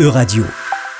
E-Radio.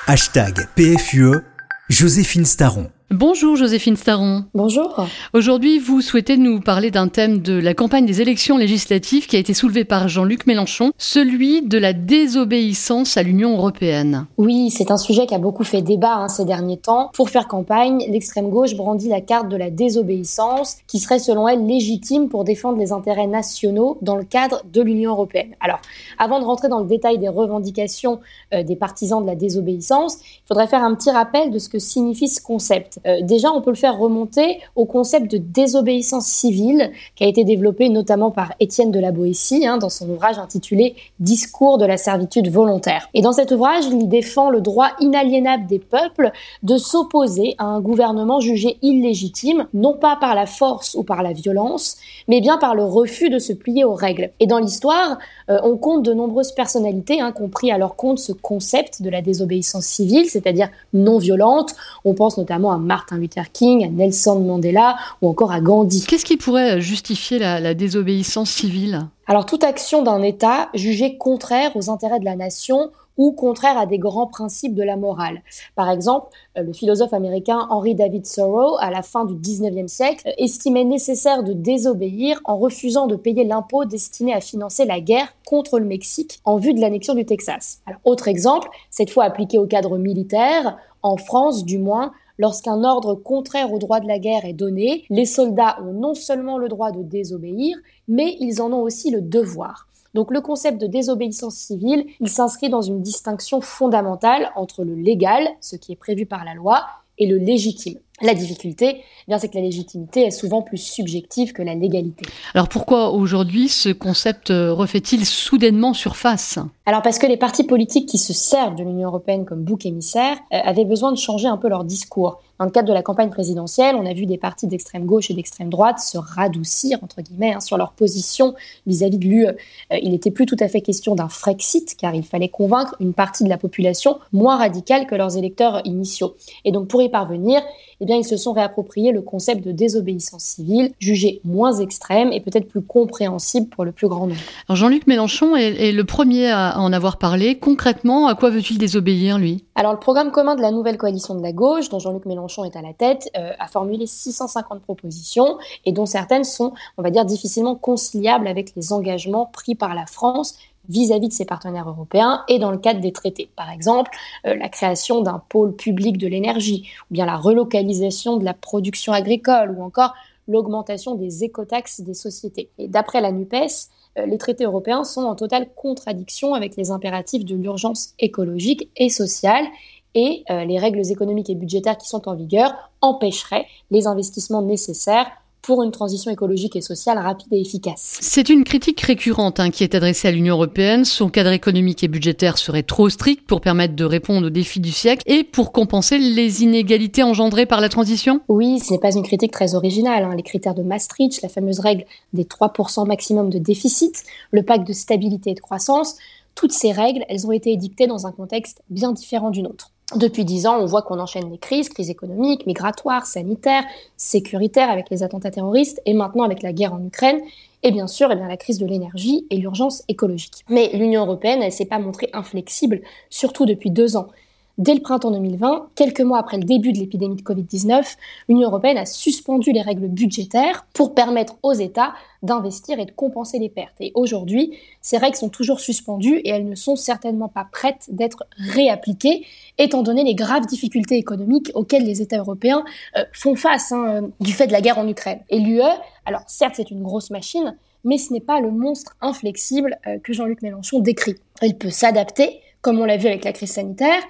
Hashtag PFUE, Joséphine Staron. Bonjour Joséphine Staron. Bonjour. Aujourd'hui, vous souhaitez nous parler d'un thème de la campagne des élections législatives qui a été soulevé par Jean-Luc Mélenchon, celui de la désobéissance à l'Union européenne. Oui, c'est un sujet qui a beaucoup fait débat hein, ces derniers temps. Pour faire campagne, l'extrême gauche brandit la carte de la désobéissance qui serait selon elle légitime pour défendre les intérêts nationaux dans le cadre de l'Union européenne. Alors, avant de rentrer dans le détail des revendications euh, des partisans de la désobéissance, il faudrait faire un petit rappel de ce que signifie ce concept. Euh, déjà, on peut le faire remonter au concept de désobéissance civile qui a été développé notamment par Étienne de la Boétie hein, dans son ouvrage intitulé Discours de la servitude volontaire. Et dans cet ouvrage, il défend le droit inaliénable des peuples de s'opposer à un gouvernement jugé illégitime, non pas par la force ou par la violence, mais bien par le refus de se plier aux règles. Et dans l'histoire, euh, on compte de nombreuses personnalités hein, qui ont pris à leur compte ce concept de la désobéissance civile, c'est-à-dire non violente. On pense notamment à Martin Luther King, à Nelson Mandela ou encore à Gandhi. Qu'est-ce qui pourrait justifier la, désobéissance civile? Alors toute action d'un État jugée contraire aux intérêts de la nation ou contraire à des grands principes de la morale. Par exemple, euh, le philosophe américain Henry David Thoreau, à la fin du 19e siècle, estimait nécessaire de désobéir en refusant de payer l'impôt destiné à financer la guerre contre le Mexique en vue de l'annexion du Texas. Alors, autre exemple, cette fois appliqué au cadre militaire, en France du moins, Lorsqu'un ordre contraire au droit de la guerre est donné, les soldats ont non seulement le droit de désobéir, mais ils en ont aussi le devoir. Donc le concept de désobéissance civile, il s'inscrit dans une distinction fondamentale entre le légal, ce qui est prévu par la loi, et le légitime. La difficulté, eh bien, c'est que la légitimité est souvent plus subjective que la légalité. Alors pourquoi aujourd'hui ce concept euh, refait-il soudainement surface? Alors parce que les partis politiques qui se servent de l'Union européenne comme bouc émissaire euh, avaient besoin de changer un peu leur discours. Dans le cadre de la campagne présidentielle, on a vu des partis d'extrême gauche et d'extrême droite se radoucir, entre guillemets, hein, sur leur position vis-à-vis de l'UE. Euh, il n'était plus tout à fait question d'un Frexit, car il fallait convaincre une partie de la population moins radicale que leurs électeurs initiaux. Et donc pour y parvenir, eh bien, ils se sont réappropriés le concept de désobéissance civile, jugé moins extrême et peut-être plus compréhensible pour le plus grand nombre. Jean-Luc Mélenchon est, le premier à en avoir parlé. Concrètement, à quoi veut-il désobéir, lui? Alors, le programme commun de la nouvelle coalition de la gauche, dont Jean-Luc Mélenchon est à la tête, euh, a formulé 650 propositions et dont certaines sont, on va dire, difficilement conciliables avec les engagements pris par la France vis-à-vis de ses partenaires européens et dans le cadre des traités. Par exemple, euh, la création d'un pôle public de l'énergie, ou bien la relocalisation de la production agricole, ou encore l'augmentation des écotaxes des sociétés. Et d'après la NUPES, euh, les traités européens sont en totale contradiction avec les impératifs de l'urgence écologique et sociale et euh, les règles économiques et budgétaires qui sont en vigueur empêcheraient les investissements nécessaires pour une transition écologique et sociale rapide et efficace. C'est une critique récurrente hein, qui est adressée à l'Union européenne. Son cadre économique et budgétaire serait trop strict pour permettre de répondre aux défis du siècle et pour compenser les inégalités engendrées par la transition Oui, ce n'est pas une critique très originale. Hein. Les critères de Maastricht, la fameuse règle des 3% maximum de déficit, le pacte de stabilité et de croissance, toutes ces règles, elles ont été édictées dans un contexte bien différent du nôtre. Depuis dix ans, on voit qu'on enchaîne les crises, crises économiques, migratoires, sanitaires, sécuritaires avec les attentats terroristes et maintenant avec la guerre en Ukraine et bien sûr eh la crise de l'énergie et l'urgence écologique. Mais l'Union européenne, elle s'est pas montrée inflexible, surtout depuis deux ans. Dès le printemps 2020, quelques mois après le début de l'épidémie de Covid-19, l'Union européenne a suspendu les règles budgétaires pour permettre aux États d'investir et de compenser les pertes. Et aujourd'hui, ces règles sont toujours suspendues et elles ne sont certainement pas prêtes d'être réappliquées, étant donné les graves difficultés économiques auxquelles les États européens euh, font face hein, euh, du fait de la guerre en Ukraine. Et l'UE, alors certes c'est une grosse machine, mais ce n'est pas le monstre inflexible euh, que Jean-Luc Mélenchon décrit. Il peut s'adapter, comme on l'a vu avec la crise sanitaire,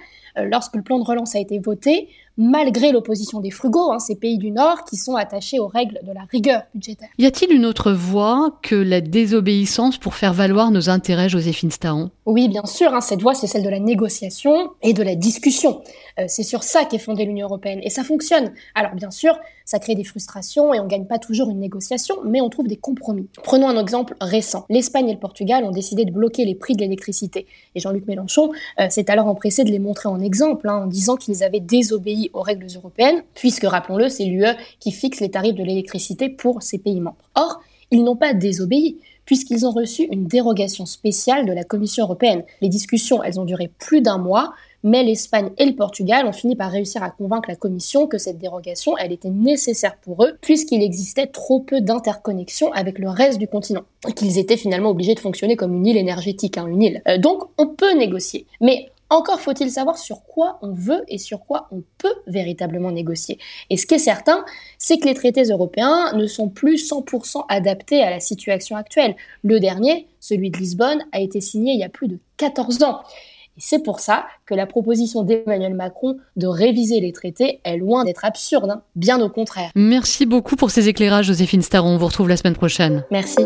lorsque le plan de relance a été voté, malgré l'opposition des frugaux, hein, ces pays du Nord qui sont attachés aux règles de la rigueur budgétaire. Y a-t-il une autre voie que la désobéissance pour faire valoir nos intérêts, Joséphine Staron? Oui, bien sûr, hein, cette voie, c'est celle de la négociation et de la discussion. Euh, c'est sur ça qu'est fondée l'Union européenne, et ça fonctionne. Alors bien sûr, ça crée des frustrations et on gagne pas toujours une négociation, mais on trouve des compromis. Prenons un exemple récent. L'Espagne et le Portugal ont décidé de bloquer les prix de l'électricité, et Jean-Luc Mélenchon euh, s'est alors empressé de les montrer en exemple, hein, en disant qu'ils avaient désobéi aux règles européennes, puisque, rappelons-le, c'est l'UE qui fixe les tarifs de l'électricité pour ses pays membres. Or, ils n'ont pas désobéi, puisqu'ils ont reçu une dérogation spéciale de la Commission européenne. Les discussions, elles ont duré plus d'un mois, mais l'Espagne et le Portugal ont fini par réussir à convaincre la Commission que cette dérogation, elle était nécessaire pour eux, puisqu'il existait trop peu d'interconnexion avec le reste du continent, qu'ils étaient finalement obligés de fonctionner comme une île énergétique, hein, une île. Euh, donc, on peut négocier. Mais encore faut-il savoir sur quoi on veut et sur quoi on peut véritablement négocier. Et ce qui est certain, c'est que les traités européens ne sont plus 100% adaptés à la situation actuelle. Le dernier, celui de Lisbonne, a été signé il y a plus de 14 ans. Et c'est pour ça que la proposition d'Emmanuel Macron de réviser les traités est loin d'être absurde, hein. bien au contraire. Merci beaucoup pour ces éclairages, Joséphine Staron. On vous retrouve la semaine prochaine. Merci.